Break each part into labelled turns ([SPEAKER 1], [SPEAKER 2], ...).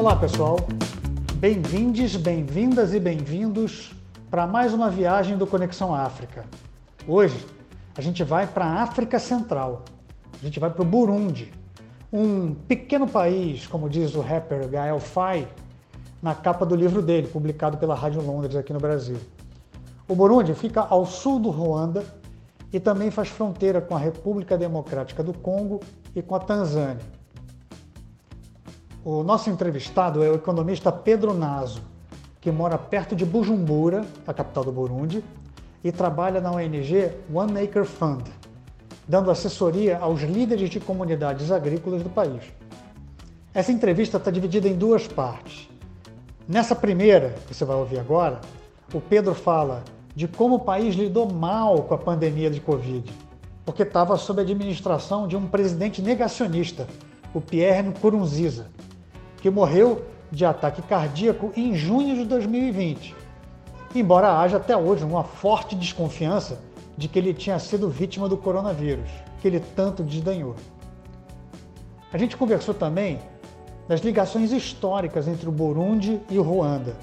[SPEAKER 1] Olá pessoal, bem-vindes, bem-vindas e bem-vindos para mais uma viagem do Conexão África. Hoje a gente vai para a África Central, a gente vai para o Burundi, um pequeno país, como diz o rapper Gael Faye, na capa do livro dele, publicado pela Rádio Londres aqui no Brasil. O Burundi fica ao sul do Ruanda e também faz fronteira com a República Democrática do Congo e com a Tanzânia. O nosso entrevistado é o economista Pedro Naso, que mora perto de Bujumbura, a capital do Burundi, e trabalha na ONG One Acre Fund, dando assessoria aos líderes de comunidades agrícolas do país. Essa entrevista está dividida em duas partes. Nessa primeira, que você vai ouvir agora, o Pedro fala de como o país lidou mal com a pandemia de Covid, porque estava sob a administração de um presidente negacionista, o Pierre Nkurunziza, que morreu de ataque cardíaco em junho de 2020, embora haja até hoje uma forte desconfiança de que ele tinha sido vítima do coronavírus, que ele tanto desdenhou. A gente conversou também das ligações históricas entre o Burundi e o Ruanda.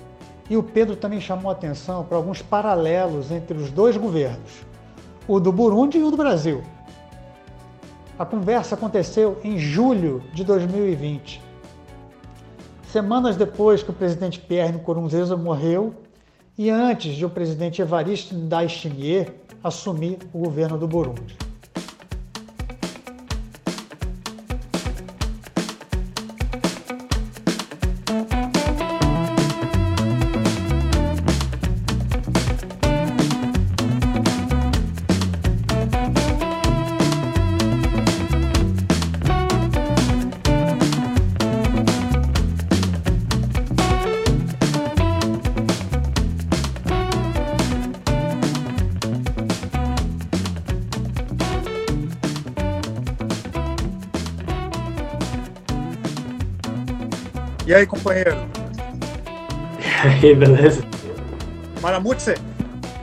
[SPEAKER 1] E o Pedro também chamou atenção para alguns paralelos entre os dois governos, o do Burundi e o do Brasil. A conversa aconteceu em julho de 2020, semanas depois que o presidente Pierre Nkurunziza morreu e antes de o presidente Evariste Ndayishimiye assumir o governo do Burundi. Companheiro?
[SPEAKER 2] E aí, beleza?
[SPEAKER 1] Maramutse?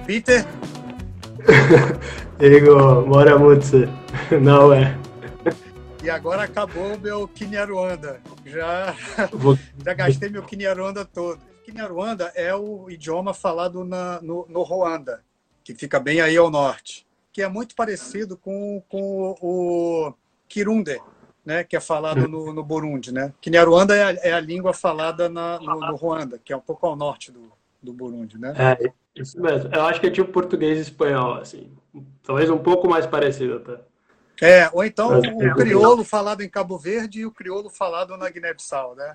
[SPEAKER 1] Peter?
[SPEAKER 2] Digo, Moramutse. Não é.
[SPEAKER 1] E agora acabou o meu Kinyarwanda. Já, Vou... já gastei meu Kinyarwanda todo. Kinyarwanda é o idioma falado na, no, no Ruanda, que fica bem aí ao norte, que é muito parecido com, com o Kirunde, né, que é falado no, no Burundi, né? Kinyarwanda é a, é a língua falada na, no, no, Ruanda, que é um pouco ao norte do, do Burundi, né?
[SPEAKER 2] É, isso mesmo. Eu acho que é tipo português e espanhol, assim. Talvez um pouco mais parecido até.
[SPEAKER 1] É, ou então Mas, o, é, crioulo é. falado em Cabo Verde e o crioulo falado na Guiné-Bissau, né?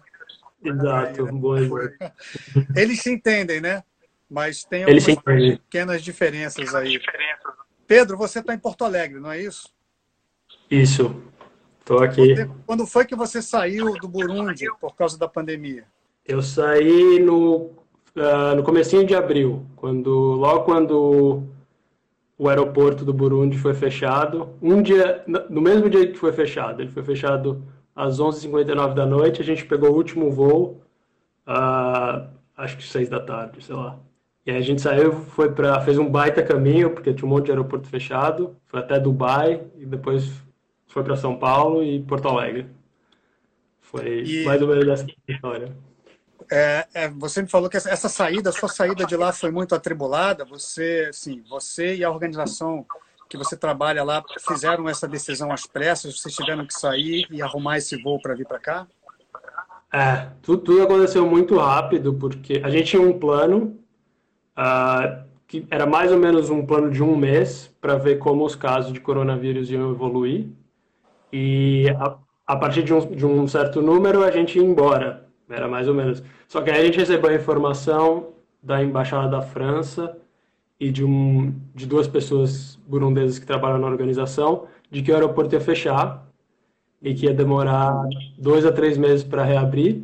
[SPEAKER 2] Exato, Aí, bom
[SPEAKER 1] Eles se entendem, né? Mas tem algumas pequenas diferenças aí. Pedro, você está em Porto Alegre, não é isso?
[SPEAKER 2] Isso. Estou aqui.
[SPEAKER 1] Quando foi que você saiu do Burundi por causa da pandemia?
[SPEAKER 2] Eu saí no, uh, no comecinho de abril, quando logo quando o aeroporto do Burundi foi fechado. Um dia, no mesmo dia que foi fechado, ele foi fechado às 11h59 da noite, a gente pegou o último voo, uh, acho que 6 da tarde, sei lá. E aí a gente saiu, foi para fez um baita caminho, porque tinha um monte de aeroporto fechado, foi até Dubai e depois foi para São Paulo e Porto Alegre. Foi e... mais ou menos essa história.
[SPEAKER 1] É, é, você me falou que essa, essa saída, a sua saída de lá foi muito atribulada. Você, assim, você e a organização que você trabalha lá fizeram essa decisão às pressas. Vocês tiveram que sair e arrumar esse voo para vir para cá?
[SPEAKER 2] É, tudo, tudo, aconteceu muito rápido porque a gente tinha um plano uh, que era mais ou menos um plano de um mês para ver como os casos de coronavírus iam evoluir. E a, a partir de um, de um certo número a gente ia embora, era mais ou menos. Só que aí a gente recebeu a informação da Embaixada da França e de, um, de duas pessoas burundesas que trabalham na organização de que o aeroporto ia fechar e que ia demorar dois a três meses para reabrir.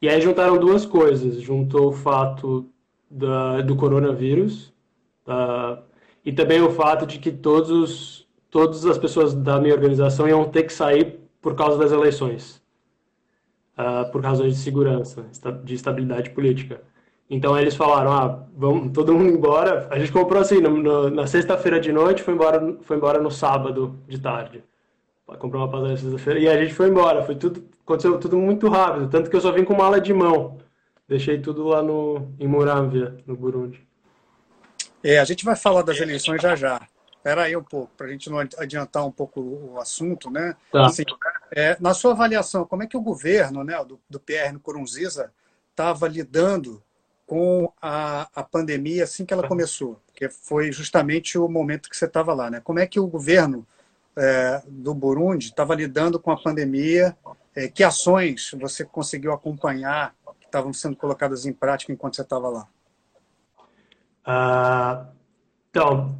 [SPEAKER 2] E aí juntaram duas coisas. Juntou o fato da, do coronavírus da, e também o fato de que todos os todas as pessoas da minha organização iam ter que sair por causa das eleições, uh, por razões de segurança, de estabilidade política. Então eles falaram, ah, vamos todo mundo embora. A gente comprou assim, no, no, na sexta-feira de noite, foi embora, foi embora no sábado de tarde. comprou uma passagem sexta-feira e a gente foi embora. Foi tudo, aconteceu tudo muito rápido, tanto que eu só vim com mala de mão. Deixei tudo lá no, em Muramvia, no Burundi.
[SPEAKER 1] É, a gente vai falar das eleições já já. Espera aí um pouco, para a gente não adiantar um pouco o assunto, né? Tá. Assim, é, na sua avaliação, como é que o governo né, do, do PR Nkurunziza estava lidando com a, a pandemia assim que ela começou? Porque foi justamente o momento que você estava lá, né? Como é que o governo é, do Burundi estava lidando com a pandemia? É, que ações você conseguiu acompanhar que estavam sendo colocadas em prática enquanto você estava lá?
[SPEAKER 2] Uh, então,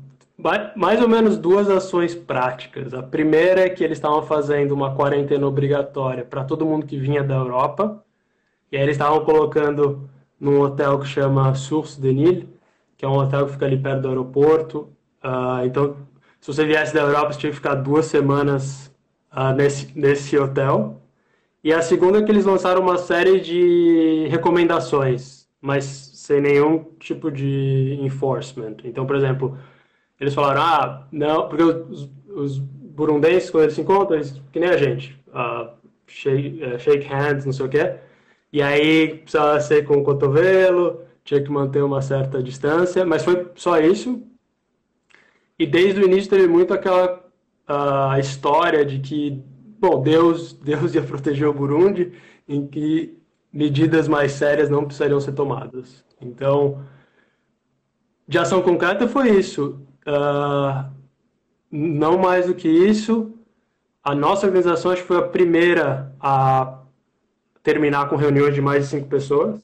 [SPEAKER 2] mais ou menos duas ações práticas. A primeira é que eles estavam fazendo uma quarentena obrigatória para todo mundo que vinha da Europa. E aí eles estavam colocando num hotel que chama Source de Nil, que é um hotel que fica ali perto do aeroporto. Uh, então, se você viesse da Europa, você tinha que ficar duas semanas uh, nesse, nesse hotel. E a segunda é que eles lançaram uma série de recomendações, mas sem nenhum tipo de enforcement. Então, por exemplo, eles falaram, ah, não, porque os, os burundenses, quando eles se encontram, eles, que nem a gente, uh, shake, uh, shake hands, não sei o quê, e aí precisava ser com o cotovelo, tinha que manter uma certa distância, mas foi só isso. E desde o início teve muito aquela uh, história de que, bom, Deus, Deus ia proteger o Burundi, em que medidas mais sérias não precisariam ser tomadas. Então, de ação concreta foi isso. Uh, não mais do que isso, a nossa organização acho que foi a primeira a terminar com reuniões de mais de cinco pessoas.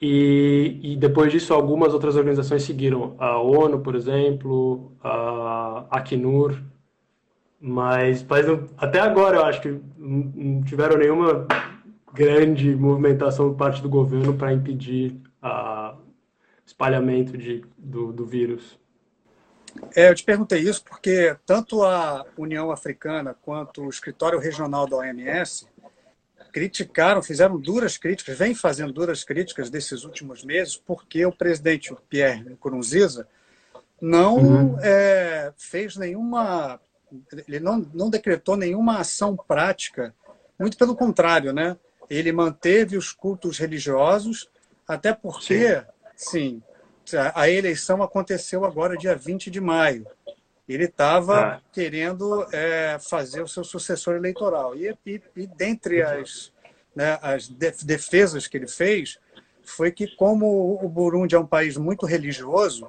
[SPEAKER 2] E, e, depois disso, algumas outras organizações seguiram. A ONU, por exemplo, a Acnur. Mas, mas até agora, eu acho que não tiveram nenhuma grande movimentação por parte do governo para impedir a, espalhamento de, do, do vírus?
[SPEAKER 1] É, eu te perguntei isso porque tanto a União Africana quanto o escritório regional da OMS criticaram, fizeram duras críticas, vem fazendo duras críticas desses últimos meses, porque o presidente Pierre Nkurunziza não uhum. é, fez nenhuma, ele não, não decretou nenhuma ação prática, muito pelo contrário, né? Ele manteve os cultos religiosos, até porque Sim Sim. A eleição aconteceu agora, dia 20 de maio. Ele estava ah. querendo é, fazer o seu sucessor eleitoral. E, e, e dentre as, né, as defesas que ele fez, foi que, como o Burundi é um país muito religioso,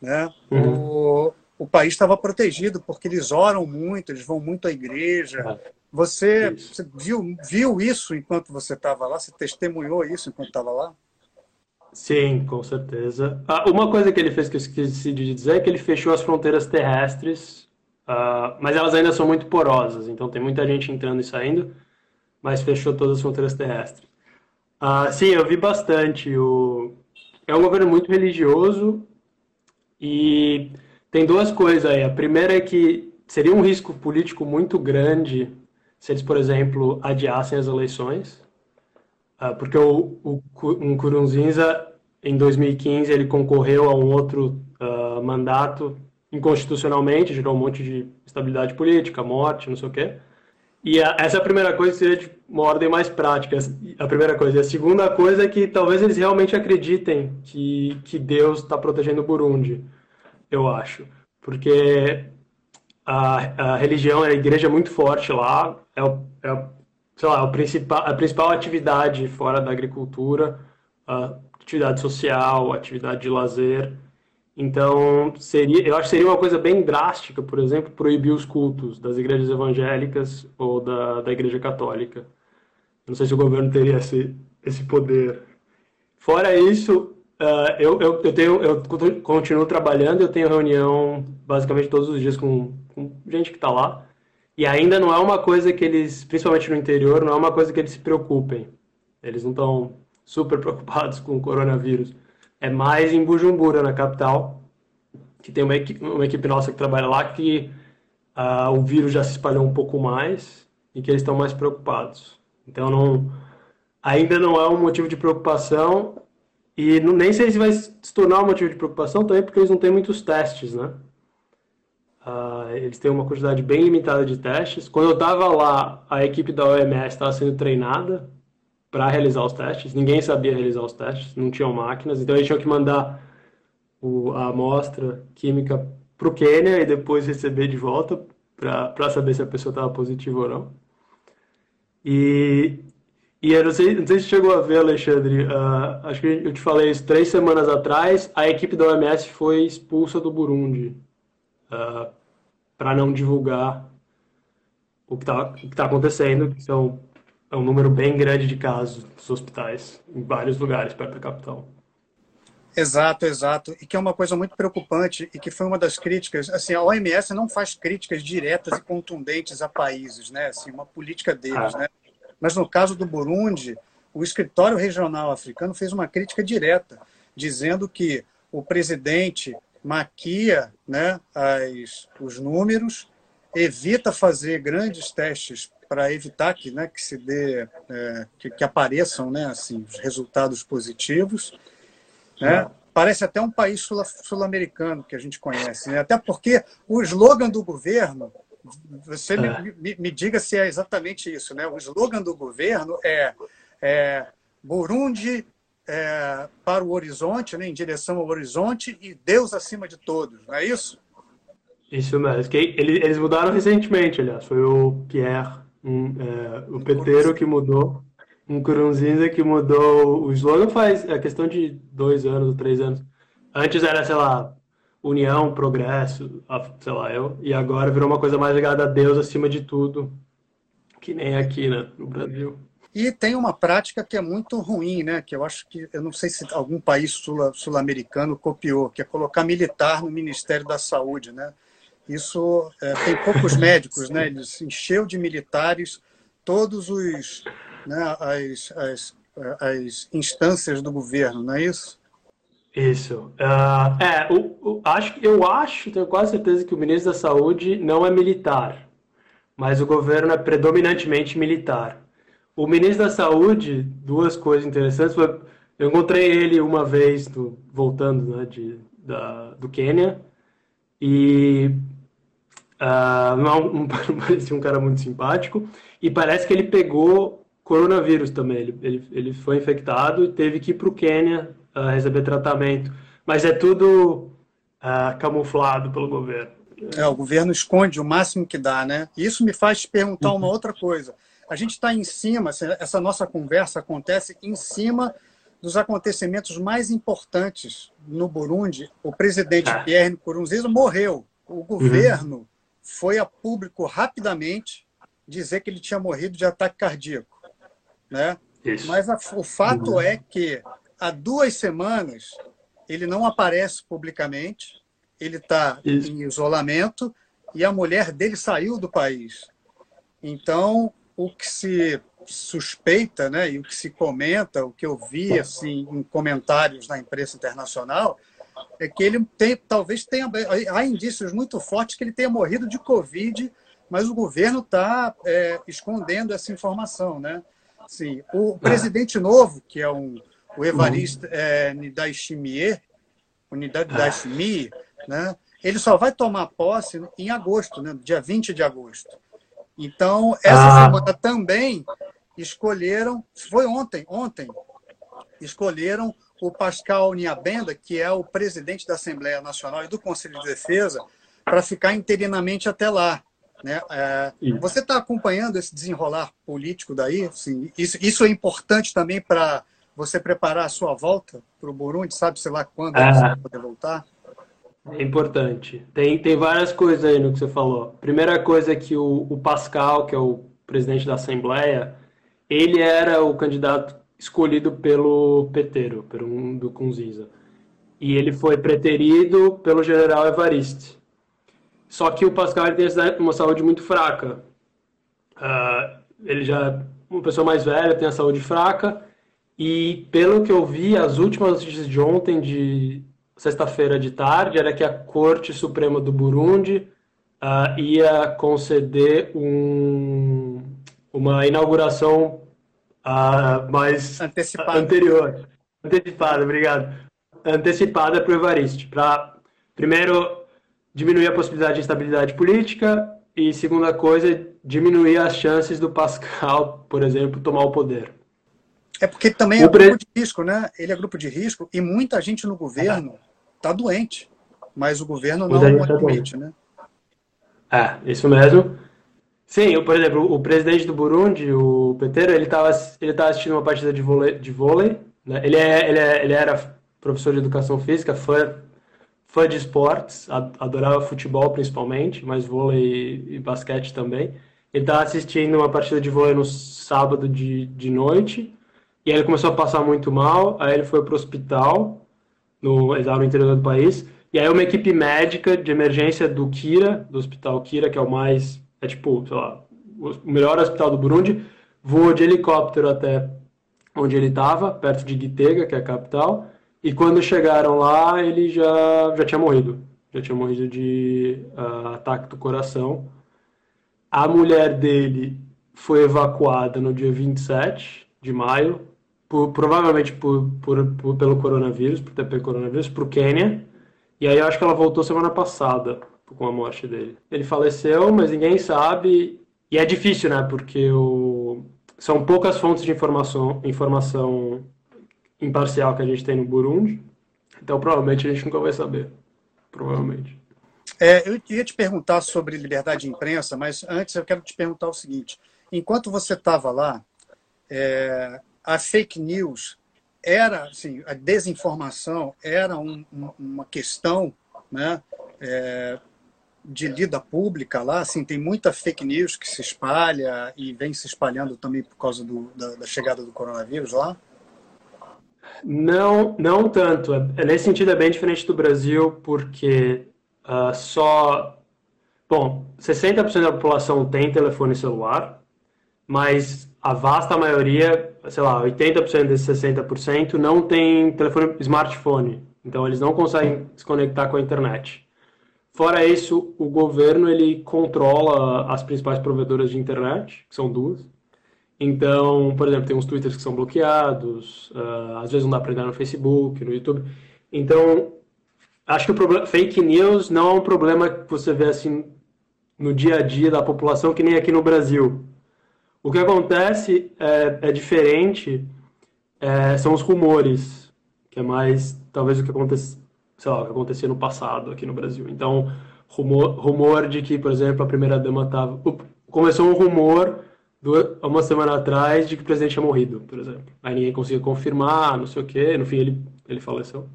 [SPEAKER 1] né, uhum. o, o país estava protegido, porque eles oram muito, eles vão muito à igreja. Ah. Você, você, viu, viu isso enquanto você estava lá? Você testemunhou isso enquanto estava lá?
[SPEAKER 2] Sim, com certeza. Ah, uma coisa que ele fez que eu esqueci de dizer é que ele fechou as fronteiras terrestres, uh, mas elas ainda são muito porosas, então tem muita gente entrando e saindo, mas fechou todas as fronteiras terrestres. Uh, sim, eu vi bastante. O... É um governo muito religioso e tem duas coisas aí. A primeira é que seria um risco político muito grande se eles, por exemplo, adiassem as eleições. Uh, porque o, o um Kurunzinza, em 2015, ele concorreu a um outro uh, mandato inconstitucionalmente, gerou um monte de estabilidade política, morte, não sei o quê. E a, essa é a primeira coisa, seria de uma ordem mais prática, a primeira coisa. E a segunda coisa é que talvez eles realmente acreditem que, que Deus está protegendo o Burundi, eu acho. Porque a, a religião, a igreja é muito forte lá, é, é sei lá, a principal, a principal atividade fora da agricultura, atividade social, atividade de lazer. Então, seria, eu acho que seria uma coisa bem drástica, por exemplo, proibir os cultos das igrejas evangélicas ou da, da igreja católica. Não sei se o governo teria esse, esse poder. Fora isso, uh, eu, eu, eu, tenho, eu continuo trabalhando, eu tenho reunião basicamente todos os dias com, com gente que está lá. E ainda não é uma coisa que eles, principalmente no interior, não é uma coisa que eles se preocupem. Eles não estão super preocupados com o coronavírus. É mais em Bujumbura, na capital, que tem uma equipe, uma equipe nossa que trabalha lá que uh, o vírus já se espalhou um pouco mais e que eles estão mais preocupados. Então, não, ainda não é um motivo de preocupação e não, nem sei se vai se tornar um motivo de preocupação também porque eles não têm muitos testes, né? Uh, eles têm uma quantidade bem limitada de testes. Quando eu estava lá, a equipe da OMS estava sendo treinada para realizar os testes. Ninguém sabia realizar os testes, não tinham máquinas, então eles tinham que mandar o, a amostra química para o Quênia e depois receber de volta para saber se a pessoa estava positiva ou não. E, e eu não sei, não sei se chegou a ver, Alexandre, uh, acho que eu te falei isso três semanas atrás, a equipe da OMS foi expulsa do Burundi uh, ah, para não divulgar o que está tá acontecendo, que são, é um número bem grande de casos nos hospitais, em vários lugares perto da capital.
[SPEAKER 1] Exato, exato. E que é uma coisa muito preocupante e que foi uma das críticas. Assim, a OMS não faz críticas diretas e contundentes a países, né? Assim, uma política deles, ah. né? Mas no caso do Burundi, o escritório regional africano fez uma crítica direta, dizendo que o presidente maquia né, as, os números, evita fazer grandes testes para evitar que, né, que se dê, é, que, que, apareçam né, assim, os resultados positivos né? Parece até um país sul-americano que a gente conhece. Né? Até porque o slogan do governo, você é. me, me, me, diga se é exatamente isso, né? O slogan do governo é, é Burundi é, para o horizonte, né? em direção ao horizonte, e Deus acima de todos, não é isso?
[SPEAKER 2] Isso mesmo. Eles mudaram recentemente, aliás. Foi o Pierre, um, é, o peteiro que mudou um Curunzinza que mudou o slogan faz a é questão de dois anos, três anos. Antes era, sei lá, união, progresso, sei lá, eu, e agora virou uma coisa mais ligada a Deus acima de tudo, que nem aqui né, no Brasil.
[SPEAKER 1] E tem uma prática que é muito ruim, né? Que eu acho que eu não sei se algum país sul-americano copiou, que é colocar militar no Ministério da Saúde, né? Isso é, tem poucos médicos, né? Eles encheu de militares todos os né, as, as, as instâncias do governo, não é isso?
[SPEAKER 2] Isso. Uh, é, o, acho, eu acho, tenho quase certeza que o ministro da Saúde não é militar, mas o governo é predominantemente militar. O ministro da Saúde, duas coisas interessantes. Eu encontrei ele uma vez, do, voltando né, de, da, do Quênia, e uh, não, não parecia um cara muito simpático, e parece que ele pegou coronavírus também. Ele, ele, ele foi infectado e teve que ir para o Quênia uh, receber tratamento. Mas é tudo uh, camuflado pelo governo.
[SPEAKER 1] É, o governo esconde o máximo que dá, né? Isso me faz perguntar uma uhum. outra coisa. A gente está em cima, essa nossa conversa acontece em cima dos acontecimentos mais importantes no Burundi. O presidente ah. Pierre Nkurunziza morreu. O governo uhum. foi a público rapidamente dizer que ele tinha morrido de ataque cardíaco né? Isso. Mas a, o fato uhum. é que há duas semanas ele não aparece publicamente, ele está em isolamento e a mulher dele saiu do país. Então, o que se suspeita, né, e o que se comenta, o que eu vi assim em comentários na imprensa internacional, é que ele tem, talvez tenha, há indícios muito fortes que ele tenha morrido de covid, mas o governo está é, escondendo essa informação, né? Sim. O presidente novo, que é um, o Evariste é, Nidaishimie, Unidade né? ele só vai tomar posse em agosto, né? dia 20 de agosto. Então, essa ah. semana também escolheram, foi ontem, ontem, escolheram o Pascal Niabenda, que é o presidente da Assembleia Nacional e do Conselho de Defesa, para ficar interinamente até lá. Né? É, você está acompanhando esse desenrolar político daí? Assim, isso, isso é importante também para você preparar a sua volta para o Burundi? Sabe-se lá quando é, você vai poder voltar?
[SPEAKER 2] É importante. Tem, tem várias coisas aí no que você falou. Primeira coisa é que o, o Pascal, que é o presidente da Assembleia, ele era o candidato escolhido pelo Peteiro, pelo do Kunziza. E ele foi preterido pelo general Evariste. Só que o Pascal tem uma saúde muito fraca. Uh, ele já é uma pessoa mais velha, tem a saúde fraca. E pelo que eu vi, as últimas notícias de ontem, de sexta-feira de tarde, era que a Corte Suprema do Burundi uh, ia conceder um, uma inauguração uh, mais
[SPEAKER 1] antecipada.
[SPEAKER 2] anterior. Antecipada, obrigado. Antecipada para o Evariste. Pra, primeiro diminuir a possibilidade de instabilidade política e segunda coisa, diminuir as chances do Pascal, por exemplo, tomar o poder.
[SPEAKER 1] É porque também é grupo de risco, né? Ele é grupo de risco e muita gente no governo está doente, mas o governo não tá admite, né?
[SPEAKER 2] É, isso mesmo. Sim, por exemplo, o presidente do Burundi, o Petero, ele estava ele tava assistindo uma partida de vôlei, de vôlei né? ele, é, ele, é, ele era professor de educação física, fã, fã de esportes, adorava futebol principalmente, mas vôlei e, e basquete também. Ele estava assistindo uma partida de vôlei no sábado de, de noite, e aí ele começou a passar muito mal, aí ele foi para o hospital, no, no interior do país, e aí uma equipe médica de emergência do Kira, do hospital Kira, que é o mais é tipo, sei lá, o melhor hospital do Burundi, voou de helicóptero até onde ele estava, perto de Gitega, que é a capital, e quando chegaram lá, ele já, já tinha morrido. Já tinha morrido de uh, ataque do coração. A mulher dele foi evacuada no dia 27 de maio, por, provavelmente por, por, pelo coronavírus, por ter pego coronavírus, para o Quênia. E aí eu acho que ela voltou semana passada com a morte dele. Ele faleceu, mas ninguém sabe. E é difícil, né? Porque o... são poucas fontes de informação, informação imparcial que a gente tem no Burundi. Então, provavelmente, a gente nunca vai saber. Provavelmente.
[SPEAKER 1] É, eu ia te perguntar sobre liberdade de imprensa, mas antes eu quero te perguntar o seguinte: enquanto você estava lá, é, a fake news era, assim, a desinformação era um, um, uma questão né, é, de lida pública lá, assim, tem muita fake news que se espalha e vem se espalhando também por causa do, da, da, chegada do coronavírus lá?
[SPEAKER 2] Não, não tanto. É, nesse sentido é bem diferente do Brasil, porque uh, só... Bom, 60% da população tem telefone celular, mas a vasta maioria, sei lá, 80% desses 60% não tem telefone smartphone. Então eles não conseguem se conectar com a internet. Fora isso, o governo ele controla as principais provedoras de internet, que são duas. Então, por exemplo, tem uns twitters que são bloqueados, uh, às vezes não dá para entrar no Facebook, no YouTube. Então, acho que o problema, fake news não é um problema que você vê assim no dia a dia da população, que nem aqui no Brasil. O que acontece é, é diferente, é, são os rumores, que é mais talvez o que acontece sei lá, o que acontecia no passado aqui no Brasil. Então, rumor, rumor de que, por exemplo, a primeira-dama estava... Começou um rumor do, uma semana atrás de que o presidente tinha morrido, por exemplo. Aí ninguém conseguia confirmar, não sei o quê. No fim, ele, ele faleceu.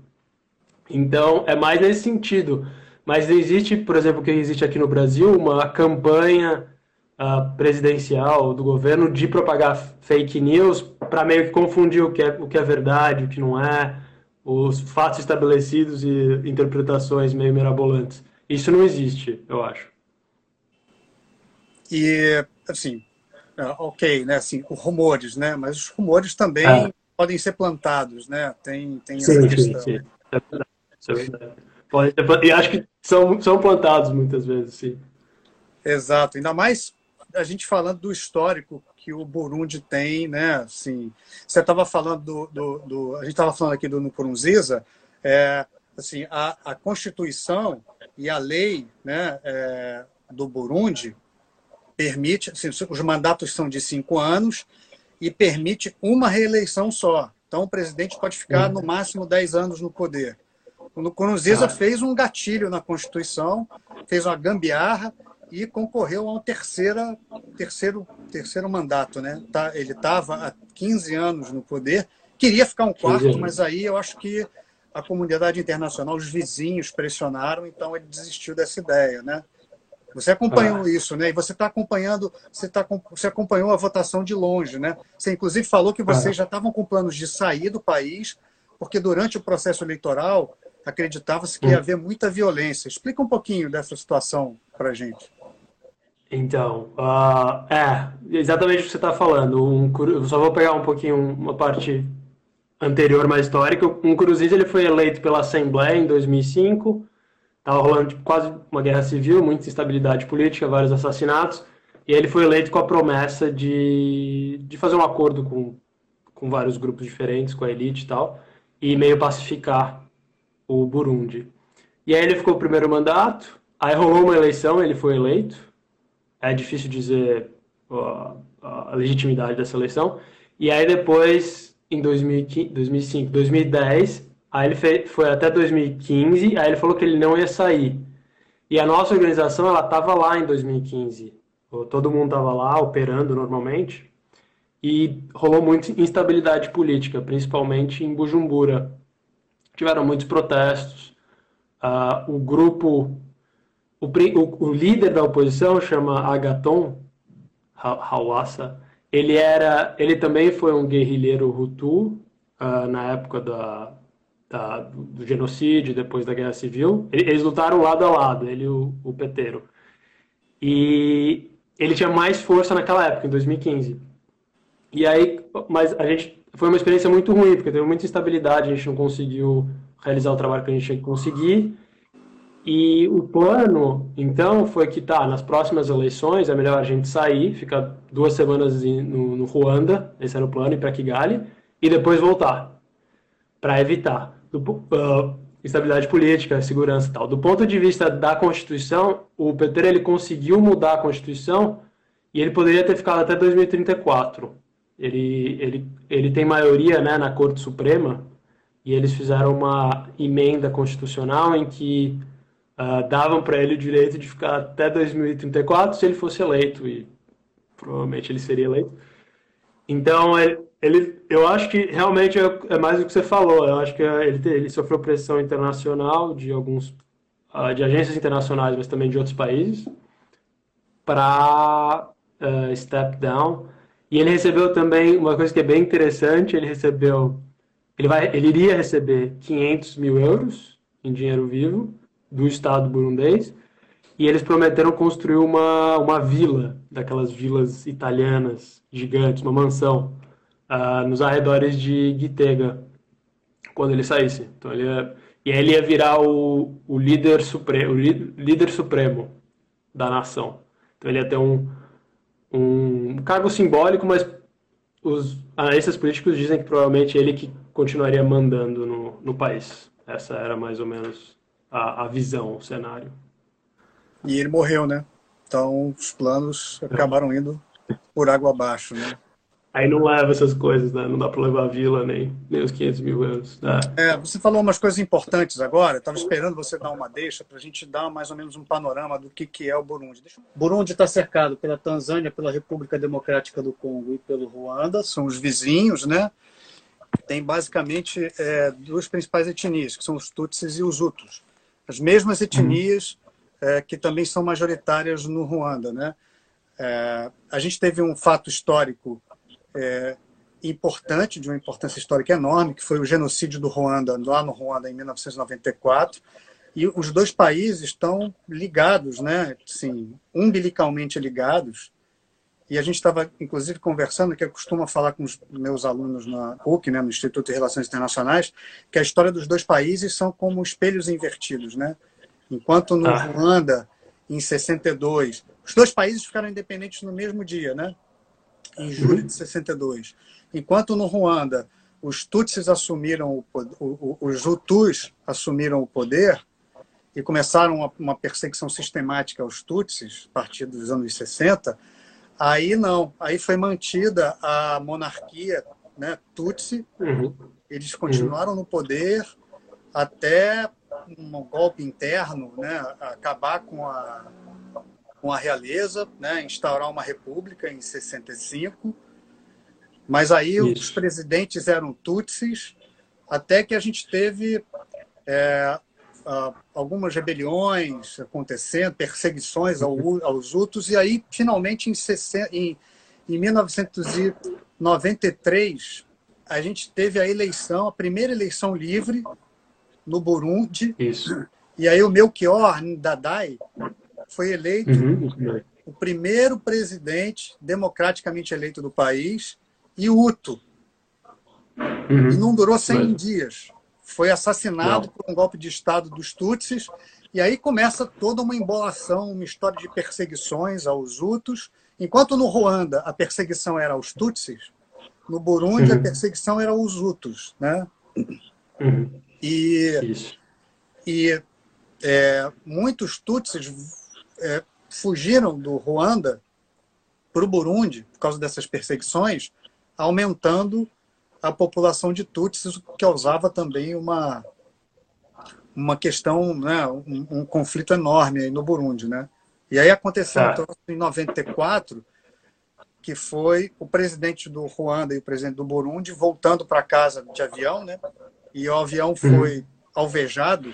[SPEAKER 2] Então, é mais nesse sentido. Mas existe, por exemplo, que existe aqui no Brasil, uma campanha uh, presidencial do governo de propagar fake news para meio que confundir o que, é, o que é verdade, o que não é os fatos estabelecidos e interpretações meio mirabolantes. Isso não existe, eu acho.
[SPEAKER 1] E, assim, é, ok, né, assim, os rumores, né, mas os rumores também é. podem ser plantados, né, tem, tem
[SPEAKER 2] sim, sim, sim. É verdade, é verdade. Pode, e acho que são, são plantados muitas vezes, sim.
[SPEAKER 1] Exato, ainda mais a gente falando do histórico que o Burundi tem, né? Assim, você estava falando do, do, do, a gente estava falando aqui do Nkurunziza, é, assim, a, a Constituição e a lei, né, é, do Burundi permite, assim, os mandatos são de cinco anos e permite uma reeleição só. Então, o presidente pode ficar no máximo dez anos no poder. O Nkurunziza ah. fez um gatilho na Constituição, fez uma gambiarra e concorreu a um terceira, terceiro, terceiro mandato. Né? Tá, ele estava há 15 anos no poder, queria ficar um quarto, mas aí eu acho que a comunidade internacional, os vizinhos pressionaram, então ele desistiu dessa ideia. Né? Você acompanhou ah. isso, né? E você está acompanhando, você, tá, você acompanhou a votação de longe, né? Você inclusive falou que vocês ah. já estavam com planos de sair do país, porque durante o processo eleitoral acreditava-se que ia hum. haver muita violência. Explica um pouquinho dessa situação para a gente.
[SPEAKER 2] Então, uh, é, exatamente o que você está falando. Um, só vou pegar um pouquinho uma parte anterior, mais histórica. Um Cruzeiro ele foi eleito pela Assembleia em 2005. Estava rolando tipo, quase uma guerra civil, muita instabilidade política, vários assassinatos. E ele foi eleito com a promessa de, de fazer um acordo com, com vários grupos diferentes, com a elite e tal, e meio pacificar o Burundi. E aí ele ficou o primeiro mandato, aí rolou uma eleição, ele foi eleito. É difícil dizer a legitimidade dessa eleição. E aí depois, em 2015, 2005, 2010, aí ele fez, foi até 2015, aí ele falou que ele não ia sair. E a nossa organização, ela estava lá em 2015. Todo mundo estava lá, operando normalmente. E rolou muita instabilidade política, principalmente em Bujumbura. Tiveram muitos protestos. Uh, o grupo, o, o, o, líder da oposição chama Agaton Hawassa. Ele era, ele também foi um guerrilheiro Hutu uh, na época da, da, do genocídio, depois da guerra civil. Eles lutaram lado a lado, ele e o, o Peteiro. E ele tinha mais força naquela época, em 2015. E aí, mas a gente foi uma experiência muito ruim, porque teve muita instabilidade, a gente não conseguiu realizar o trabalho que a gente tinha que conseguir. E o plano, então, foi que tá, nas próximas eleições é melhor a gente sair, ficar duas semanas no, no Ruanda, esse era o plano, ir para Kigali, e depois voltar, para evitar do, uh, estabilidade política, segurança e tal. Do ponto de vista da Constituição, o PT ele conseguiu mudar a Constituição e ele poderia ter ficado até 2034. Ele, ele, ele tem maioria né, na Corte Suprema e eles fizeram uma emenda constitucional em que uh, davam para ele o direito de ficar até 2034 se ele fosse eleito, e provavelmente ele seria eleito. Então, ele, ele eu acho que realmente é, é, mais do que você falou. Eu acho que ele, ele sofreu pressão internacional de alguns uh, de agências internacionais, mas também de outros países, para uh, ah, step down. E ele recebeu também uma coisa que é bem interessante. Ele recebeu, ele vai, ele iria receber 500 mil euros em dinheiro vivo do Estado burundês, e eles prometeram construir uma, uma vila, daquelas vilas italianas gigantes, uma mansão, uh, nos arredores de Gitega, quando ele saísse. Então ele ia, e aí ele ia virar o, o, líder, supremo, o líder supremo da nação. Então ele ia ter um, um cargo simbólico, mas os analistas políticos dizem que provavelmente ele que continuaria mandando no, no país. Essa era mais ou menos a, a visão, o cenário.
[SPEAKER 1] E ele morreu, né? Então os planos acabaram indo por água abaixo, né?
[SPEAKER 2] Aí não leva essas coisas, né? Não dá para levar a vila nem, nem os 500 mil euros. Né?
[SPEAKER 1] É, você falou umas coisas importantes agora. Estava esperando você dar uma deixa para a gente dar mais ou menos um panorama do que, que é o Burundi. Deixa... Burundi está cercado pela Tanzânia, pela República Democrática do Congo e pelo Ruanda. São os vizinhos, né? Tem basicamente é, duas principais etnias, que são os Tutsis e os Hutus as mesmas etnias é, que também são majoritárias no Ruanda. Né? É, a gente teve um fato histórico é, importante, de uma importância histórica enorme, que foi o genocídio do Ruanda, lá no Ruanda, em 1994. E os dois países estão ligados, né? Sim, umbilicalmente ligados. E a gente estava, inclusive, conversando, que eu costumo falar com os meus alunos na PUC, né, no Instituto de Relações Internacionais, que a história dos dois países são como espelhos invertidos. Né? Enquanto no ah. Ruanda, em 62, os dois países ficaram independentes no mesmo dia, né? em julho uhum. de 62. Enquanto no Ruanda, os Tutsis assumiram, o, o, os Hutus assumiram o poder e começaram uma, uma perseguição sistemática aos Tutsis, a partir dos anos 60, Aí não, aí foi mantida a monarquia né, Tutsi, uhum. eles continuaram uhum. no poder até um golpe interno, né, acabar com a, com a realeza, né, instaurar uma república em 65. Mas aí Isso. os presidentes eram Tutsis, até que a gente teve é, algumas rebeliões acontecendo, perseguições aos Hutus, e aí, finalmente, em, 60, em, em 1993, a gente teve a eleição, a primeira eleição livre no Burundi.
[SPEAKER 2] Isso.
[SPEAKER 1] E aí o Melchior Ndadaye foi eleito uhum. o primeiro presidente democraticamente eleito do país e Hutu. Uhum. E não durou 100 Mas... dias foi assassinado Não. por um golpe de Estado dos Tutsis, e aí começa toda uma embolação, uma história de perseguições aos Hutus. Enquanto no Ruanda a perseguição era aos Tutsis, no Burundi uhum. a perseguição era aos Hutus. Né? Uhum. E, e é, muitos Tutsis é, fugiram do Ruanda para o Burundi por causa dessas perseguições, aumentando a população de Tutsis, que causava também uma, uma questão, né, um, um conflito enorme no Burundi. Né? E aí aconteceu então, em 94, que foi o presidente do Ruanda e o presidente do Burundi voltando para casa de avião, né? E o avião uhum. foi uhum. alvejado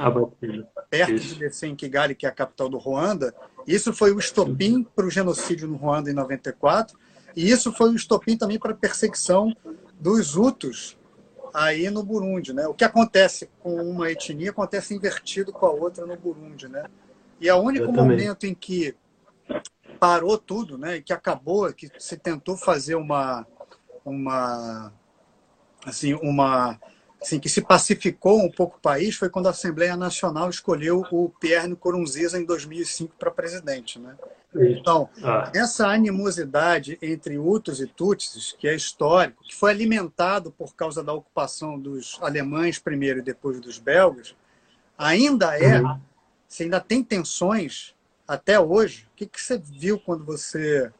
[SPEAKER 1] perto Isso. de descer em Kigali, que é a capital do Ruanda. Isso foi o estopim para o genocídio no Ruanda em 94. E isso foi o estopim também para a perseguição dos Hutus aí no Burundi, né? O que acontece com uma etnia acontece invertido com a outra no Burundi, né? E é o único momento em que parou tudo, né? E que acabou, que se tentou fazer uma uma assim, uma assim, que se pacificou um pouco o país foi quando a Assembleia Nacional escolheu o Pierre Nkurunziza em 2005 para presidente, né? Então, ah. essa animosidade entre Hutus e Tutsis, que é histórico, que foi alimentado por causa da ocupação dos alemães primeiro e depois dos belgas, ainda é, uhum. se ainda tem tensões até hoje, o que, que você viu quando você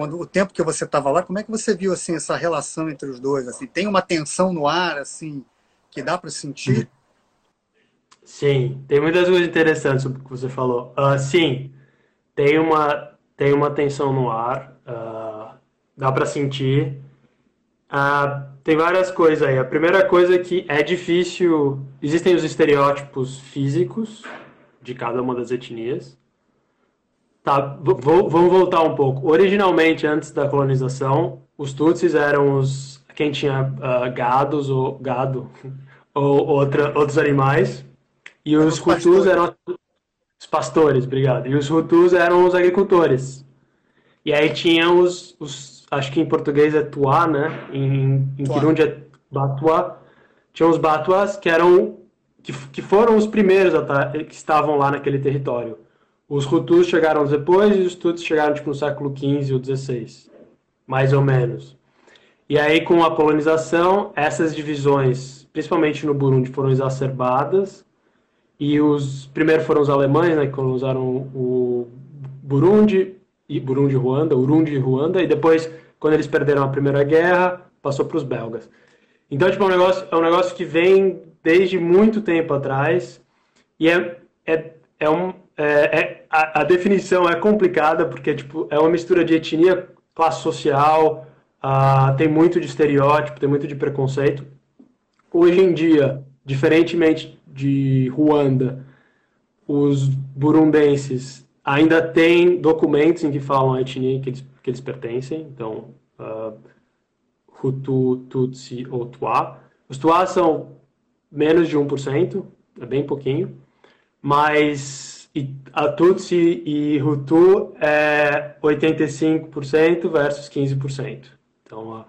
[SPEAKER 1] quando o tempo que você estava lá, como é que você viu assim essa relação entre os dois? Assim, tem uma tensão no ar assim que dá para sentir?
[SPEAKER 2] Sim, tem muitas coisas interessantes sobre o que você falou. Uh, sim, tem uma tem uma tensão no ar, uh, dá para sentir. Uh, tem várias coisas aí. A primeira coisa é que é difícil. Existem os estereótipos físicos de cada uma das etnias. Tá, vou, vamos voltar um pouco. Originalmente, antes da colonização, os Tutsis eram os quem tinha uh, gados ou gado ou outra, outros animais e os, os Hutus eram os pastores, obrigado. E os Hutus eram os agricultores. E aí tinha os, os acho que em português é Tuá, né? Em, em Kirundi é Batuá. Tinha os Batuás que eram que, que foram os primeiros que estavam lá naquele território. Os Hutus chegaram depois e os Tutsis chegaram tipo, no século XV ou XVI, mais ou menos. E aí, com a colonização, essas divisões, principalmente no Burundi, foram exacerbadas. E os primeiros foram os alemães, né, que colonizaram o Burundi, e Burundi Ruanda, Urundi e Ruanda, e depois, quando eles perderam a Primeira Guerra, passou para os belgas. Então, tipo, é um, negócio, é um negócio que vem desde muito tempo atrás, e é, é, é um, é, é, a, a, definição é complicada porque tipo, é uma mistura de etnia, classe social, uh, tem muito de estereótipo, tem muito de preconceito. Hoje em dia, diferentemente de Ruanda, os burundenses ainda têm documentos em que falam a etnia que eles, que eles pertencem, então uh, Hutu, Tutsi ou Tuá. Os Tuá são menos de 1%, é bem pouquinho, mas a Tutsi e Hutu é 85% versus 15%. Então,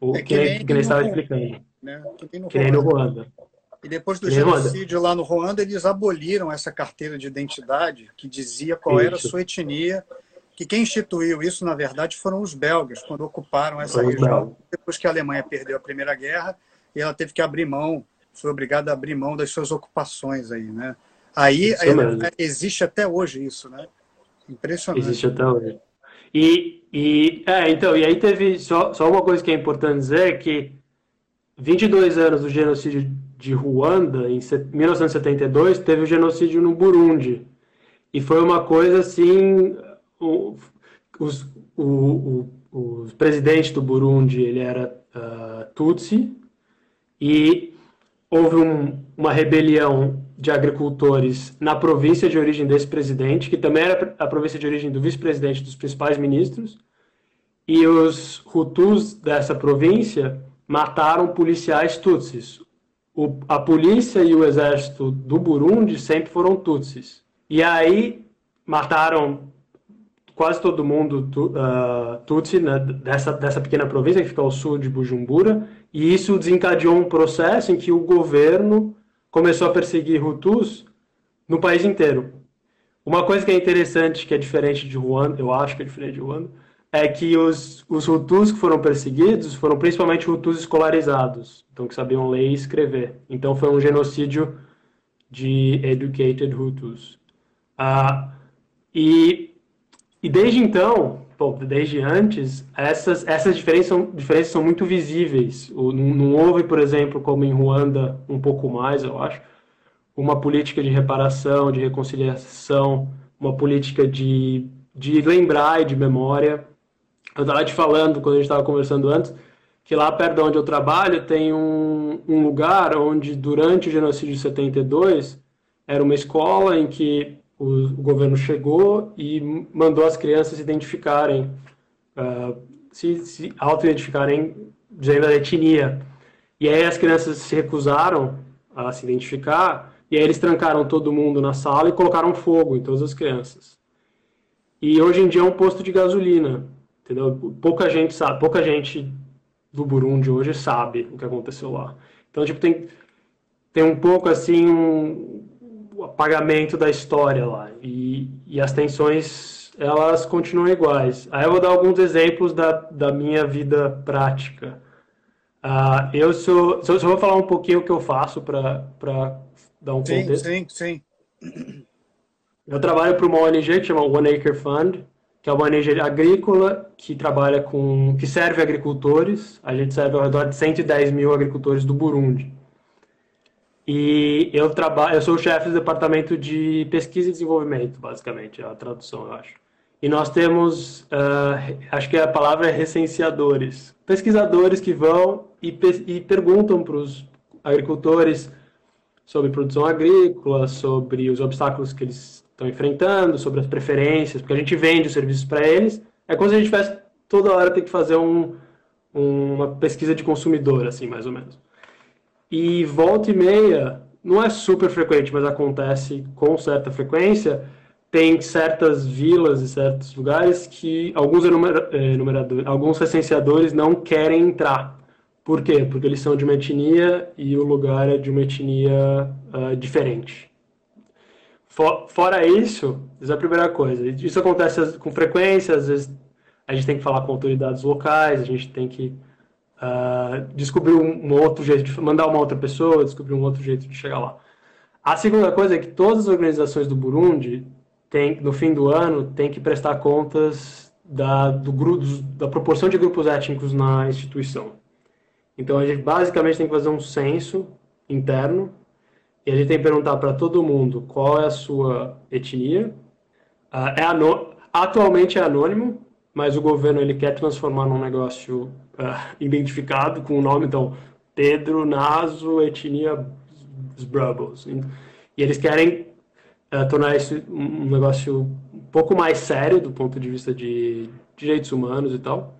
[SPEAKER 2] o é que, que, que estava explicando. Né? Que, que nem no Ruanda.
[SPEAKER 1] E depois do genocídio lá no Ruanda, eles aboliram essa carteira de identidade que dizia qual isso. era a sua etnia. Que quem instituiu isso, na verdade, foram os belgas, quando ocuparam essa Foi região, depois que a Alemanha perdeu a Primeira Guerra, e ela teve que abrir mão, foi obrigada a abrir mão das suas ocupações aí, né? Aí é, existe até hoje isso, né? Impressionante.
[SPEAKER 2] Existe até hoje. E, e, é, então, e aí teve só, só uma coisa que é importante dizer é que 22 anos do genocídio de Ruanda, em 1972, teve o genocídio no Burundi. E foi uma coisa assim, o, os, o, o, o presidente do Burundi, ele era uh, Tutsi, e houve um, uma rebelião de agricultores na província de origem desse presidente, que também era a província de origem do vice-presidente dos principais ministros, e os Hutus dessa província mataram policiais tutsis. O, a polícia e o exército do Burundi sempre foram tutsis. E aí mataram quase todo mundo uh, tutsi né, dessa, dessa pequena província que fica ao sul de Bujumbura, e isso desencadeou um processo em que o governo começou a perseguir Hutus no país inteiro. Uma coisa que é interessante, que é diferente de Ruanda, eu acho que é diferente de Ruanda, é que os, os Hutus que foram perseguidos foram principalmente Hutus escolarizados, então que sabiam ler e escrever. Então foi um genocídio de educated Hutus. Uh, e, e desde então, bom, desde antes, essas, essas diferenças, são, diferenças são muito visíveis. O, não, houve, por exemplo, como em Ruanda, um pouco mais, eu acho, uma política de reparação, de reconciliação, uma política de, de lembrar e de memória. Eu estava te falando, quando a gente estava conversando antes, que lá perto de onde eu trabalho tem um, um lugar onde, durante o genocídio de 72, era uma escola em que o, o governo chegou e mandou as crianças se identificarem, uh, se, se auto-identificarem dizendo a etnia. E aí as crianças se recusaram a se identificar, e aí eles trancaram todo mundo na sala e colocaram fogo em todas as crianças. E hoje em dia é um posto de gasolina, entendeu? Pouca gente sabe, pouca gente do Burundi hoje sabe o que aconteceu lá. Então, tipo, tem, tem um pouco assim um, o apagamento da história lá. E, e as tensões, elas continuam iguais. Aí eu vou dar alguns exemplos da, da minha vida prática. Uh, eu sou. Só, só vou falar um pouquinho o que eu faço para dar um
[SPEAKER 1] sim,
[SPEAKER 2] contexto.
[SPEAKER 1] Sim, sim,
[SPEAKER 2] Eu trabalho para uma ONG que chama One Acre Fund, que é uma ONG agrícola que trabalha com. que serve agricultores. A gente serve ao redor de 110 mil agricultores do Burundi. E eu trabalho, eu sou o chefe do departamento de pesquisa e desenvolvimento, basicamente, é a tradução, eu acho. E nós temos, uh, acho que a palavra é recenseadores, pesquisadores que vão e, e perguntam para os agricultores sobre produção agrícola, sobre os obstáculos que eles estão enfrentando, sobre as preferências, porque a gente vende os serviços para eles. É como se a gente tivesse toda hora ter que fazer um, uma pesquisa de consumidor, assim, mais ou menos. E volta e meia, não é super frequente, mas acontece com certa frequência, tem certas vilas e certos lugares que alguns eh, enumeradores, alguns recenseadores não querem entrar. Por quê? Porque eles são de uma etnia e o lugar é de uma etnia uh, diferente. For, fora isso, isso é a primeira coisa. Isso acontece com frequência, às vezes a gente tem que falar com autoridades locais, a gente tem que uh, descobrir um, outro jeito de mandar uma outra pessoa, descobrir um outro jeito de chegar lá. A segunda coisa é que todas as organizações do Burundi, tem, no fim do ano, têm que prestar contas da, do, da proporção de grupos étnicos na instituição. Então a gente basicamente tem que fazer um censo interno e a gente tem que perguntar para todo mundo qual é a sua etnia. Uh, é atualmente é anônimo, mas o governo ele quer transformar num negócio uh, identificado com o nome, então, Pedro Naso Etnia Brubbles. E eles querem uh, tornar isso um negócio um pouco mais sério do ponto de vista de direitos humanos e tal.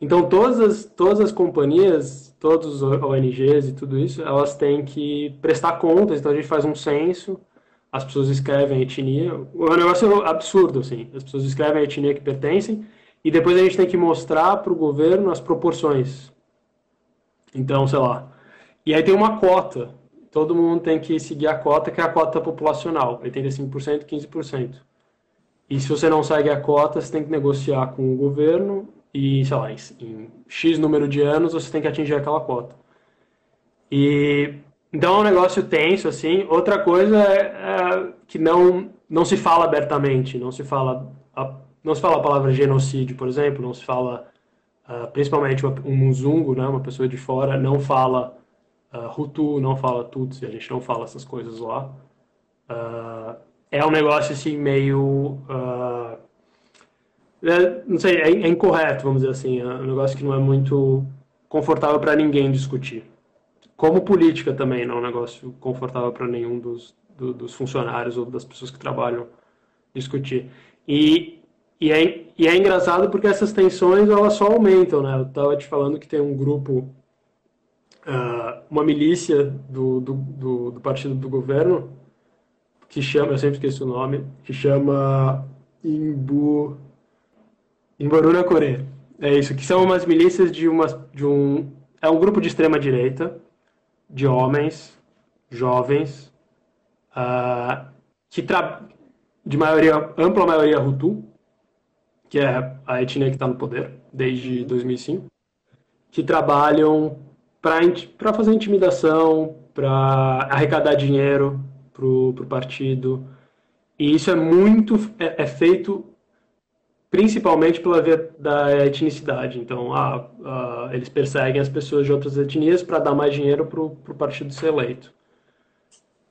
[SPEAKER 2] Então, todas as, todas as companhias, todos os ONGs e tudo isso, elas têm que prestar contas. Então, a gente faz um censo, as pessoas escrevem a etnia. O negócio é absurdo, assim. As pessoas escrevem a etnia que pertencem e depois a gente tem que mostrar para o governo as proporções. Então, sei lá. E aí tem uma cota. Todo mundo tem que seguir a cota, que é a cota populacional: 85%, 15%. E se você não segue a cota, você tem que negociar com o governo e, sei lá, em X número de anos você tem que atingir aquela cota. E então é um negócio tenso, assim. Outra coisa é, é que não, não se fala abertamente, não se fala a, não se fala a palavra genocídio, por exemplo, não se fala, uh, principalmente um muzungo, né, uma pessoa de fora, não fala uh, Hutu, não fala Tutsi, a gente não fala essas coisas lá. Uh, é um negócio assim meio. É, não sei, é, é, incorreto, vamos dizer assim. É um negócio que não é muito confortável para ninguém discutir. Como política também, não é um negócio confortável para nenhum dos, do, dos funcionários ou das pessoas que trabalham discutir. E e é, e é engraçado porque essas tensões elas só aumentam, né? Eu estava te falando que tem um grupo, uh, uma milícia do, do, do, do, partido do governo, que chama, eu sempre esqueço o nome, que chama Imbu, Imboruna Coreia. É isso, que são umas milícias de, uma, de um... É um grupo de extrema-direita, de homens, jovens, uh, que de maioria, ampla maioria Hutu, que é a etnia que está no poder desde 2005, que trabalham para fazer intimidação, para arrecadar dinheiro para o partido. E isso é muito é, é, feito principalmente pela via da etnicidade. Então, ah, ah, eles perseguem as pessoas de outras etnias para dar mais dinheiro para o partido ser eleito.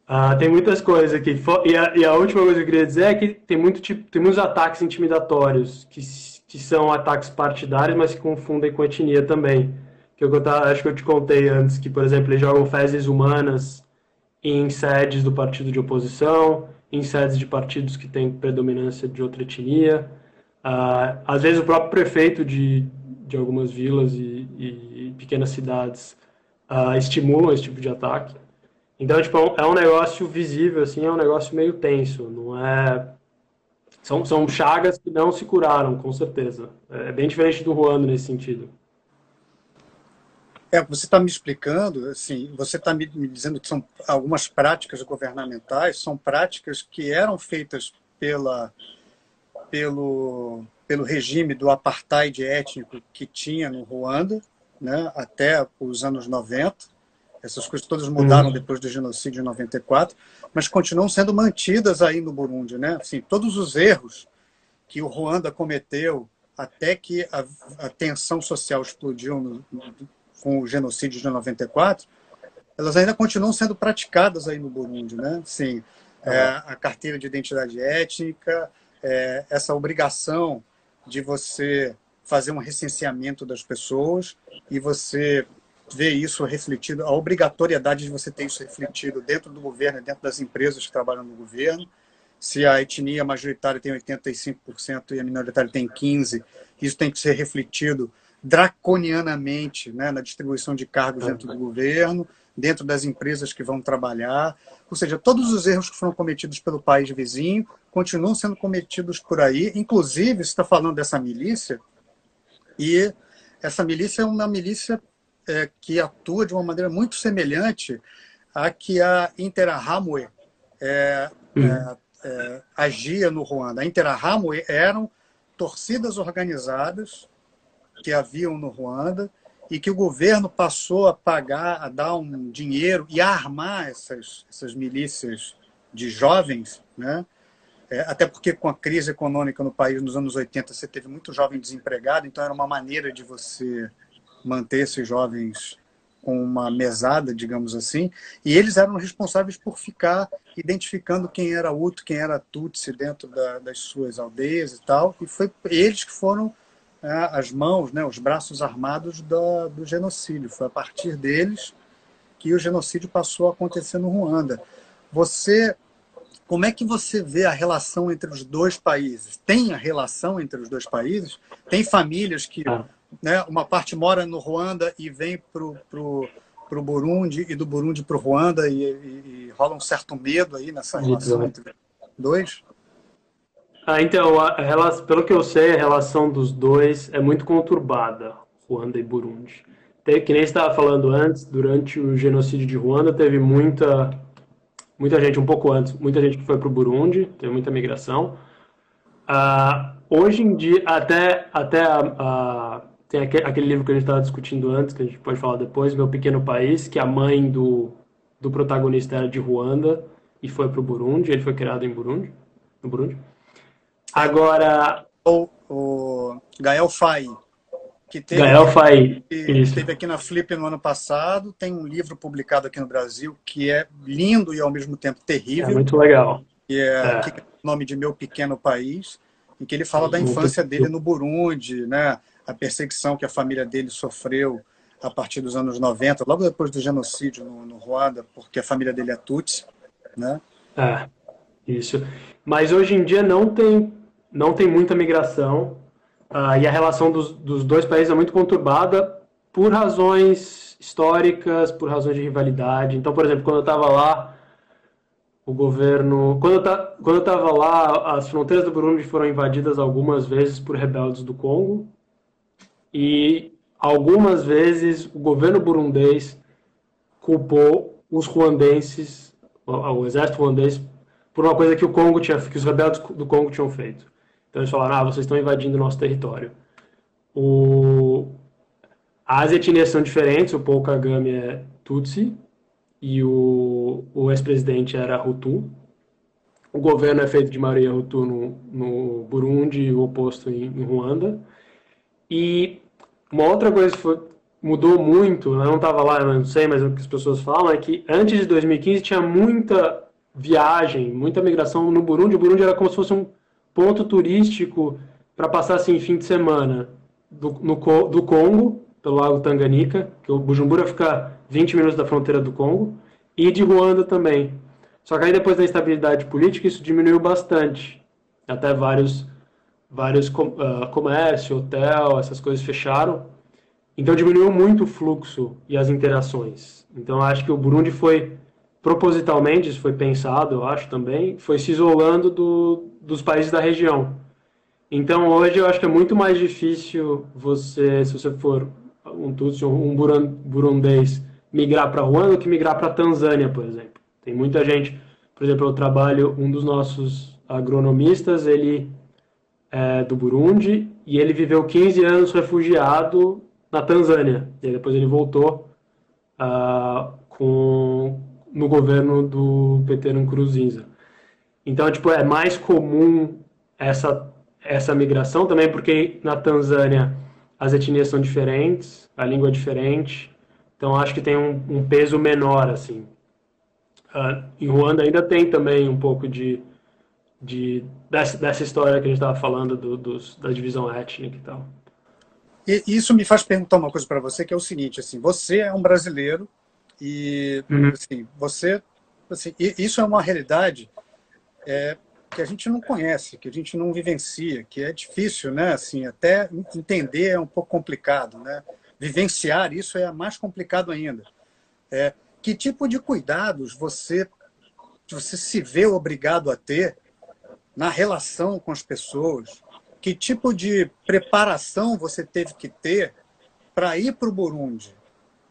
[SPEAKER 2] Ah, tem muitas coisas aqui. E a, e a, última coisa que eu queria dizer é que tem, muito tipo, tem muitos ataques intimidatórios, que, que são ataques partidários, mas que confundem com etnia também. Que eu, acho que eu te contei antes, que, por exemplo, eles jogam fezes humanas em sedes do partido de oposição, em sedes de partidos que têm predominância de outra etnia. Uh, às vezes o próprio prefeito de, de algumas vilas e, e pequenas cidades uh, estimulam esse tipo de ataque. Então, tipo, é um negócio visível, assim, é um negócio meio tenso, não é... São, são chagas que não se curaram, com certeza. É bem diferente do Ruando nesse sentido.
[SPEAKER 1] É, você está me explicando, assim, você está me, me, dizendo que são algumas práticas governamentais, são práticas que eram feitas pela, pelo, pelo regime do apartheid étnico que tinha no Ruanda, né, até os anos 90, essas coisas todas mudaram uhum. depois do genocídio em 94, mas continuam sendo mantidas aí no Burundi, né? Assim, todos os erros que o Ruanda cometeu até que a, a tensão social explodiu no, no, com o genocídio de 94, elas ainda continuam sendo praticadas aí no Burundi, né? Sim, é, a carteira de identidade étnica, é, essa obrigação de você fazer um recenseamento das pessoas e você ver isso refletido, a obrigatoriedade de você ter isso refletido dentro do governo, dentro das empresas que trabalham no governo. Se a etnia majoritária tem 85% e a minoritária tem 15%, isso tem que ser refletido draconianamente né, na distribuição de cargos dentro do governo, dentro das empresas que vão trabalhar. Ou seja, todos os erros que foram cometidos pelo país vizinho continuam sendo cometidos por aí. Inclusive, você está falando dessa milícia, e essa milícia é uma milícia é, que atua de uma maneira muito semelhante à que a Interahamwe é, é, é, agia no Ruanda. A Interahamwe eram torcidas organizadas que haviam no Ruanda e que o governo passou a pagar, a dar um dinheiro e a armar essas, essas milícias de jovens, né? É, até porque com a crise econômica no país nos anos 80 você teve muito jovem desempregado, então era uma maneira de você manter esses jovens com uma mesada, digamos assim, e eles eram responsáveis por ficar identificando quem era Hutu, quem era Tutsi dentro da, das suas aldeias e tal, e foi eles que foram as mãos, né, os braços armados do, do genocídio. Foi a partir deles que o genocídio passou a acontecer no Ruanda. Você, como é que você vê a relação entre os dois países? Tem a relação entre os dois países? Tem famílias que, ah. né, uma parte mora no Ruanda e vem para o pro Burundi e do Burundi para o Ruanda e, e, e, rola um certo medo aí nessa relação entre dois?
[SPEAKER 2] Ah, então, a, a, pelo que eu sei, a relação dos dois é muito conturbada, Ruanda e Burundi. Tem, que nem estava falando antes, durante o genocídio de Ruanda, teve muita, muita gente, um pouco antes, muita gente que foi para o Burundi, teve muita migração. Ah, hoje em dia, até, até a, a, tem aquele, livro que a gente estava discutindo antes, que a gente pode falar depois, Meu Pequeno País, que a mãe do, do protagonista era de Ruanda e foi para o Burundi, ele foi criado em Burundi, no Burundi. Agora.
[SPEAKER 1] O, o Gael Fai,
[SPEAKER 2] que teve, Gael Fai.
[SPEAKER 1] Que esteve aqui na Flip no ano passado, tem um livro publicado aqui no Brasil que é lindo e ao mesmo tempo terrível. É
[SPEAKER 2] muito legal.
[SPEAKER 1] Que é, é. Que é o nome de Meu Pequeno País, em que ele fala da infância dele no Burundi, né? a perseguição que a família dele sofreu a partir dos anos 90, logo depois do genocídio no, no Ruanda, porque a família dele é Tutsi. Né?
[SPEAKER 2] É, isso. Mas hoje em dia não tem não tem muita migração uh, e a relação dos, dos dois países é muito conturbada por razões históricas, por razões de rivalidade. Então, por exemplo, quando eu estava lá, o governo. Quando eu estava lá, as fronteiras do Burundi foram invadidas algumas vezes por rebeldes do Congo. E algumas vezes o governo burundês culpou os ruandenses, o, o exército ruandês, por uma coisa que o Congo tinha, que os rebeldes do Congo tinham feito. Então eles falaram, ah, vocês estão invadindo nosso território. O... As etnias são diferentes, o Paul Kagame é Tutsi e o, o ex-presidente era Hutu. O governo é feito de maioria Hutu no, no Burundi o oposto em, em Ruanda. E uma outra coisa que foi, mudou muito, eu não estava lá, eu não sei, mas o que as pessoas falam é que antes de 2015 tinha muita viagem, muita migração no Burundi. O Burundi era como se fosse um ponto turístico para passar assim fim de semana do, no, do Congo, pelo Lago Tanganica, que o Bujumbura fica 20 minutos da fronteira do Congo, e de Ruanda também. Só que aí depois da instabilidade política isso diminuiu bastante. Até vários vários uh, comércio, hotel, essas coisas fecharam. Então diminuiu muito o fluxo e as interações. Então acho que o Burundi foi propositalmente, isso foi pensado, eu acho também, foi se isolando do, dos países da região. Então hoje eu acho que é muito mais difícil você, se você for um Tutsi ou um burundês, migrar para Ruanda do que migrar para Tanzânia, por exemplo. Tem muita gente, por exemplo, eu trabalho, um dos nossos agronomistas, ele é do Burundi e ele viveu 15 anos refugiado na Tanzânia. E depois ele voltou uh, com, no governo do PT Nkurunziza. Então, tipo, é mais comum essa, essa migração também, porque na Tanzânia as etnias são diferentes, a língua é diferente, então acho que tem um, um peso menor, assim. Uh, em Ruanda ainda tem também um pouco de, de dessa, dessa história que a gente estava falando do, dos, da divisão étnica e tal.
[SPEAKER 1] E isso me faz perguntar uma coisa para você, que é o seguinte, assim, você é um brasileiro e uhum. assim, você, assim, isso é uma realidade é, que a gente não conhece, que a gente não vivencia, que é difícil, né? Assim, até entender é um pouco complicado, né? Vivenciar isso é mais complicado ainda. É, que tipo de cuidados você você se vê obrigado a ter na relação com as pessoas? Que tipo de preparação você teve que ter para ir para o Burundi?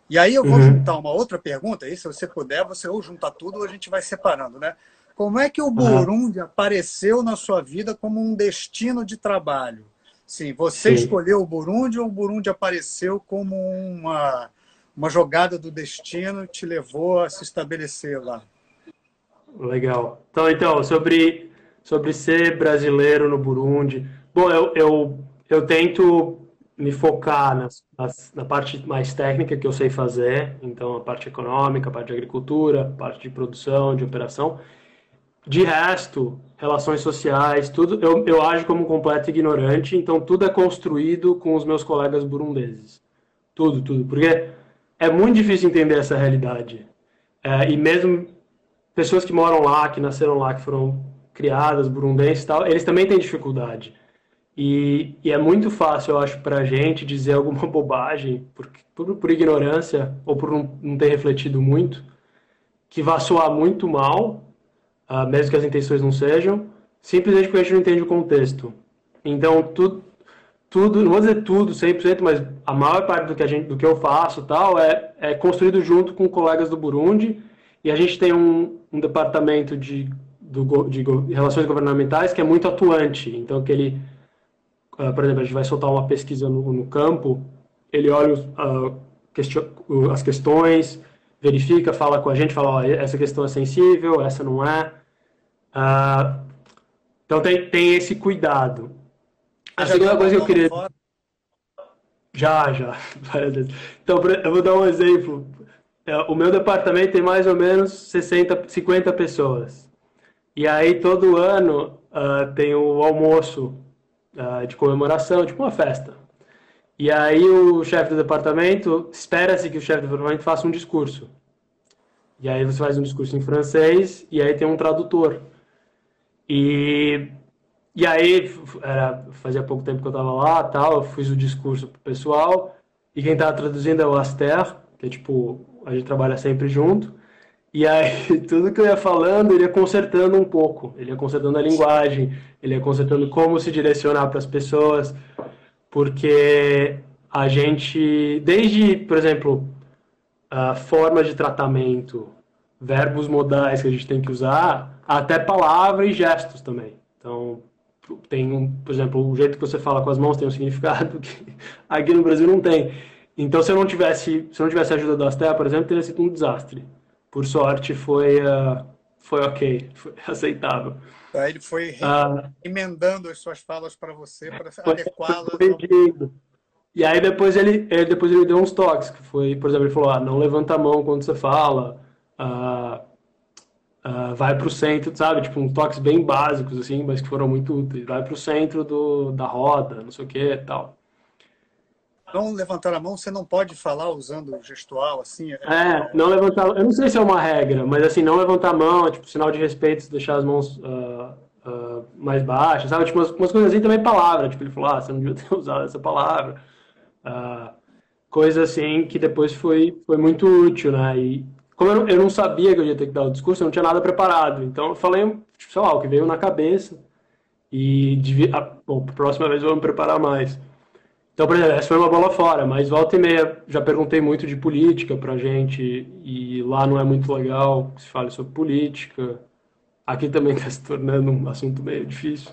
[SPEAKER 1] E aí eu vou uhum. juntar uma outra pergunta, aí se você puder, você ou junta tudo ou a gente vai separando, né? Como é que o Burundi uhum. apareceu na sua vida como um destino de trabalho? Sim, você Sim. escolheu o Burundi ou o Burundi apareceu como uma, uma jogada do destino e te levou a se estabelecer lá?
[SPEAKER 2] Legal. Então, então sobre, sobre ser brasileiro no Burundi. Bom, eu, eu, eu tento me focar nas, nas, na parte mais técnica que eu sei fazer, então a parte econômica, a parte de agricultura, a parte de produção, de operação, de resto, relações sociais, tudo, eu, eu ajo como completo ignorante, então tudo é construído com os meus colegas burundeses. Tudo, tudo. Porque é muito difícil entender essa realidade. É, e mesmo pessoas que moram lá, que nasceram lá, que foram criadas, burundenses e tal, eles também têm dificuldade. E, e é muito fácil, eu acho, para a gente dizer alguma bobagem, por, por, por ignorância ou por não, não ter refletido muito, que vai soar muito mal uh, mesmo que as intenções não sejam, simplesmente porque a gente não entende o contexto. Então, tudo, tudo não vou dizer tudo 100%, mas a maior parte do que, a gente, do que eu faço tal é, é construído junto com colegas do Burundi, e a gente tem um, um departamento de, do, de relações governamentais que é muito atuante. Então, que ele, uh, por exemplo, a gente vai soltar uma pesquisa no, no campo, ele olha uh, question, as questões, verifica, fala com a gente, fala, ó, essa questão é sensível, essa não é. Uh, então tem, tem esse cuidado. A segunda coisa que eu queria... Já, já, várias vezes. Então, eu vou dar um exemplo. É, o meu departamento tem mais ou menos 60, 50 pessoas. E aí, todo ano, uh, tem o almoço uh, de comemoração, tipo uma festa. E aí o chefe do departamento, espera-se que o chefe do departamento faça um discurso. E aí você faz um discurso em francês e aí tem um tradutor. E, e aí, era, fazia pouco tempo que eu estava lá, tal, eu fiz o discurso pro pessoal e quem estava traduzindo é o Aster, que é tipo, a gente trabalha sempre junto. E aí, tudo que eu ia falando, ele ia consertando um pouco. Ele ia consertando a linguagem, ele ia consertando como se direcionar para as pessoas porque a gente, desde, por exemplo, a forma de tratamento, verbos modais que a gente tem que usar, até palavras e gestos também. Então, tem um, por exemplo, o jeito que você fala com as mãos tem um significado que aqui no Brasil não tem. Então, se eu não tivesse, se eu não tivesse a ajuda da Astea, por exemplo, teria sido um desastre, por sorte, foi, uh, foi ok, foi aceitável.
[SPEAKER 1] Aí ele foi uh, emendando as suas falas para você, para adequá-las.
[SPEAKER 2] E aí depois ele, ele, depois ele deu uns toques, que foi, por exemplo, ele falou, ah, não levanta a mão quando você fala, uh, vai para o centro, sabe? Tipo, uns toques bem básicos, assim, mas que foram muito úteis. Vai para o centro do, da roda, não sei o que tal.
[SPEAKER 1] Não levantar a mão, você não pode falar usando gestual, assim?
[SPEAKER 2] É, é não levantar... Eu não sei se é uma regra, mas assim, não levantar a mão, é, tipo, sinal de respeito, deixar as mãos... Uh, Uh, mais baixas, sabe? Tipo, umas, umas coisas assim também palavra. Tipo, ele falou, ah, você não devia ter usado essa palavra. Uh, coisa assim que depois foi, foi muito útil, né? E como eu não, eu não sabia que eu ia ter que dar o discurso, eu não tinha nada preparado. Então eu falei, tipo, sei lá, o que veio na cabeça. E, devia, ah, bom, próxima vez eu vou me preparar mais. Então, por exemplo, essa foi uma bola fora, mas volta e meia já perguntei muito de política pra gente, e lá não é muito legal que se fale sobre política. Aqui também está se tornando um assunto meio difícil.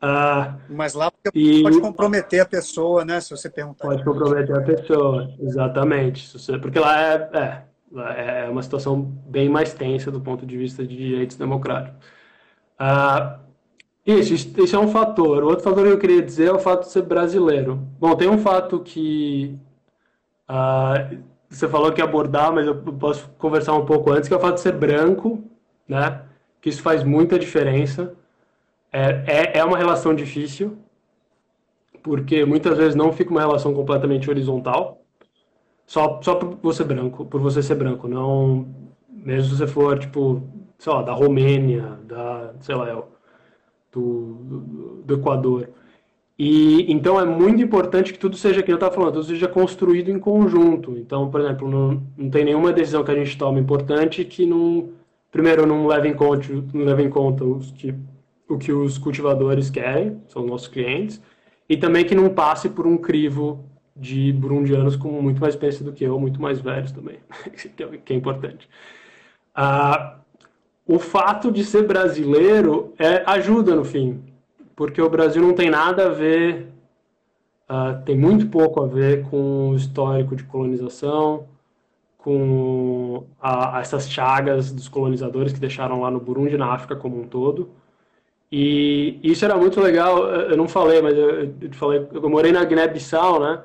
[SPEAKER 1] Ah, Mas lá e... pode comprometer a pessoa, né? Se você perguntar.
[SPEAKER 2] Pode comprometer a pessoa, exatamente. Porque lá é, é, é uma situação bem mais tensa do ponto de vista de direitos democráticos. Ah, isso, isso é um fator. O outro fator que eu queria dizer é o fato de ser brasileiro. Bom, tem um fato que ah, você falou que ia abordar, mas eu posso conversar um pouco antes, que é o fato de ser branco, né? Que isso faz muita diferença. É, é, é uma relação difícil, porque muitas vezes não fica uma relação completamente horizontal, só, só por você branco, por você ser branco, não mesmo se você for, tipo, sei lá, da Romênia, da, sei lá, do, do, do Equador. E então é muito importante que tudo seja, que eu estava falando, tudo seja construído em conjunto. Então, por exemplo, não, não tem nenhuma decisão que a gente tome importante que não, primeiro, não leve em conta, não leve em conta os que o que os cultivadores querem, são nossos clientes, e também que não passe por um crivo de burundianos com muito mais experiência do que eu, muito mais velhos também, que é importante. Ah, o fato de ser brasileiro é, ajuda no fim, porque o Brasil não tem nada a ver, uh, tem muito pouco a ver com o histórico de colonização, com a, essas chagas dos colonizadores que deixaram lá no Burundi, na África como um todo. E isso era muito legal, eu não falei, mas eu, eu falei, eu morei na Guiné-Bissau, né?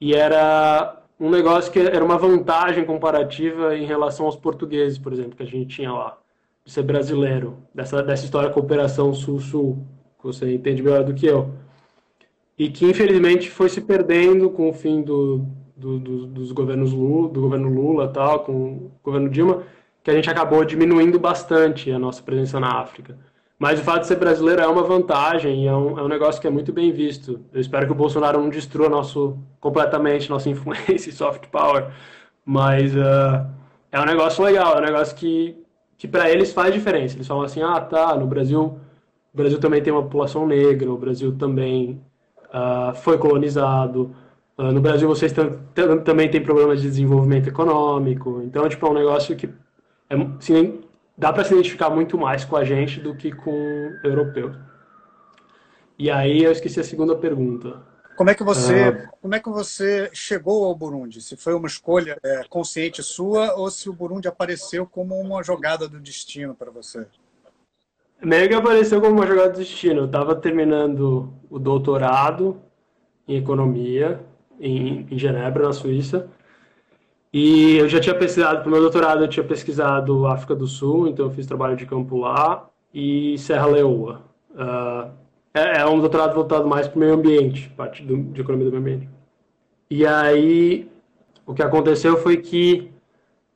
[SPEAKER 2] E era um negócio que era uma vantagem comparativa em relação aos portugueses, por exemplo, que a gente tinha lá, ser brasileiro, dessa, dessa história cooperação sul-sul, que você entende melhor do que eu. E que infelizmente foi se perdendo com o fim do, do, do, dos governos Lula, do governo Lula tal, com o governo Dilma, que a gente acabou diminuindo bastante a nossa presença na África. Mas o fato de ser brasileiro é uma vantagem e é um, é um negócio que é muito bem visto. Eu espero que o Bolsonaro não destrua nosso, completamente nossa influência e soft power. Mas uh, é um negócio legal, é um negócio que, que para eles faz diferença. Eles falam assim, ah, tá, no Brasil, o Brasil também tem uma população negra, o Brasil também uh, foi colonizado, uh, no Brasil vocês também têm problemas de desenvolvimento econômico. Então, tipo, é um negócio que é, assim, dá para se identificar muito mais com a gente do que com europeus. E aí eu esqueci a segunda pergunta.
[SPEAKER 1] Como é que você, uh, como é que você chegou ao Burundi? Se foi uma escolha é, consciente sua ou se o Burundi apareceu como uma jogada do destino para você?
[SPEAKER 2] Meio que apareceu como uma jogada do destino. Eu estava terminando o doutorado em economia em, em Genebra, na Suíça, e eu já tinha pesquisado, para o meu doutorado, eu tinha pesquisado África do Sul, então eu fiz trabalho de campo lá, e Serra Leoa. Uh, é, é, um doutorado voltado mais para o meio ambiente, parte do, de economia do meio ambiente. E aí, o que aconteceu foi que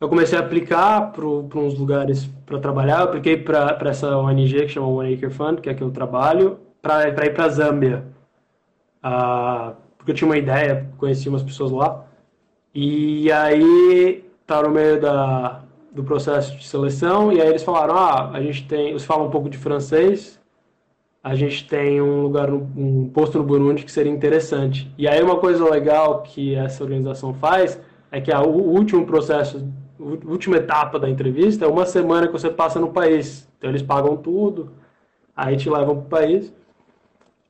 [SPEAKER 2] eu comecei a aplicar para uns lugares para trabalhar. Eu apliquei para essa ONG que chama One Acre Fund, que é que eu trabalho, para ir para a Zâmbia. Uh, porque eu tinha uma ideia, conheci umas pessoas lá. E aí tá no meio da, do processo de seleção e aí eles falaram, ah, a gente tem, eles falam um pouco de francês, a gente tem um lugar, um posto no Burundi que seria interessante. E aí uma coisa legal que essa organização faz é que a, o último processo, a última etapa da entrevista é uma semana que você passa no país. Então eles pagam tudo, aí te levam para o país.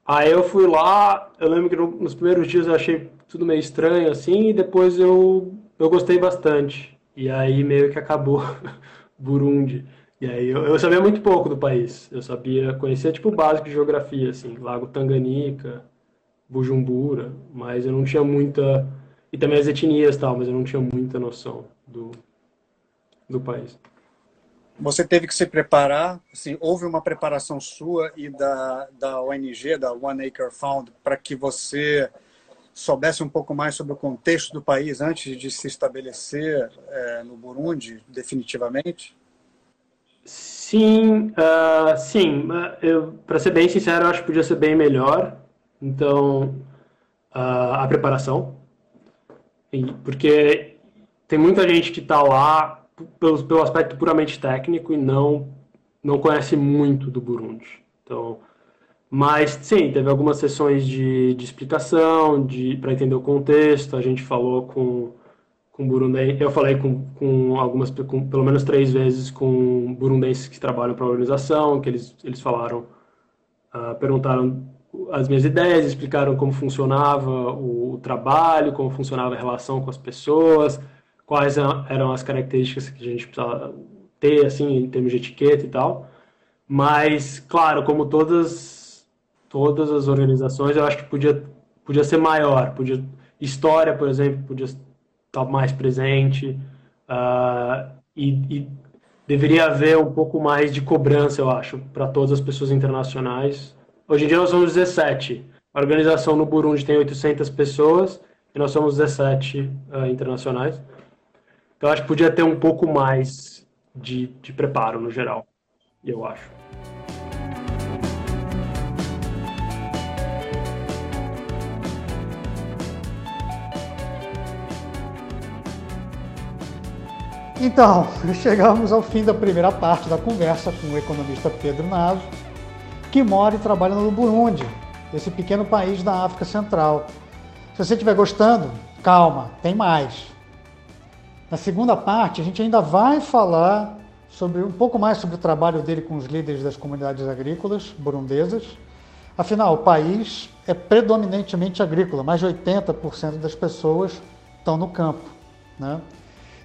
[SPEAKER 2] Aí eu fui lá, eu lembro que nos primeiros dias eu achei tudo meio estranho assim, e depois eu, eu gostei bastante. E aí meio que acabou Burundi. E aí eu, eu, sabia muito pouco do país. Eu sabia, conhecia tipo o básico de geografia, assim, Lago Tanganica, Bujumbura, mas eu não tinha muita. E também as etnias tal, mas eu não tinha muita noção do, do país.
[SPEAKER 3] Você teve que se preparar, assim, houve uma preparação sua e da, da ONG, da One Acre Found, para que você soubesse um pouco mais sobre o contexto do país antes de se estabelecer é, no Burundi definitivamente?
[SPEAKER 2] Sim, uh, sim. Para ser bem sincero, eu acho que podia ser bem melhor. Então, uh, a preparação, porque tem muita gente que está lá pelo, pelo aspecto puramente técnico e não não conhece muito do Burundi. Então, mas sim, teve algumas sessões de, de explicação, de para entender o contexto. A gente falou com com burundenses, eu falei com, com algumas, com, pelo menos três vezes com burundenses que trabalham para a organização, que eles eles falaram, uh, perguntaram as minhas ideias, explicaram como funcionava o, o trabalho, como funcionava a relação com as pessoas, quais eram as características que a gente precisava ter, assim, em termos de etiqueta e tal. Mas, claro, como todas, todas as organizações, eu acho que podia, podia ser maior. Podia, história, por exemplo, podia estar mais presente. Uh, e, e deveria haver um pouco mais de cobrança, eu acho, para todas as pessoas internacionais. Hoje em dia nós somos 17. A organização no Burundi tem 800 pessoas e nós somos 17 uh, ah, internacionais. Então acho que podia ter um pouco mais de, de preparo no geral, eu acho.
[SPEAKER 1] Então, chegamos ao fim da primeira parte da conversa com o economista Pedro Naso, que mora e trabalha no Burundi, esse pequeno país da África Central. Se você estiver gostando, calma, tem mais. Na segunda parte, a gente ainda vai falar sobre um pouco mais sobre o trabalho dele com os líderes das comunidades agrícolas burundesas. Afinal, o país é predominantemente agrícola, mais de 80% das pessoas estão no campo. Né?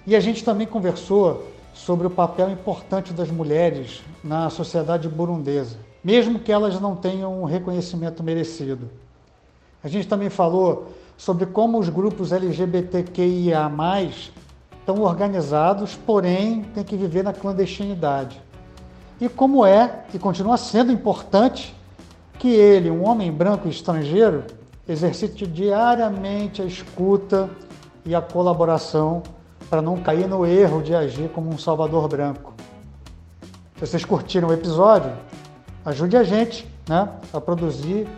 [SPEAKER 1] E a gente também conversou sobre o papel importante das mulheres na sociedade burundesa, mesmo que elas não tenham um reconhecimento merecido. A gente também falou sobre como os grupos LGBTQIA estão organizados, porém têm que viver na clandestinidade. E como é e continua sendo importante que ele, um homem branco estrangeiro, exercite diariamente a escuta e a colaboração para não cair no erro de agir como um salvador branco. Se vocês curtiram o episódio, ajude a gente né, a produzir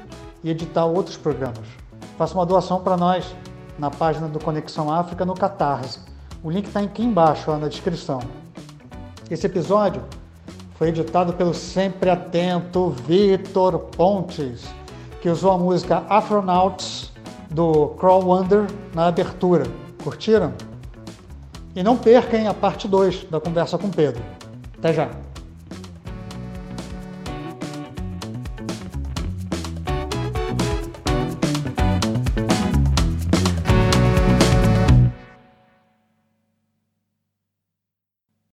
[SPEAKER 1] e editar outros programas. Faça uma doação para nós na página do Conexão África no Catarse. O link está aqui embaixo ó, na descrição. Esse episódio foi editado pelo sempre atento Vitor Pontes, que usou a música Afronauts do Crawl Wonder na abertura. Curtiram? E não percam a parte 2 da conversa com Pedro. Até já!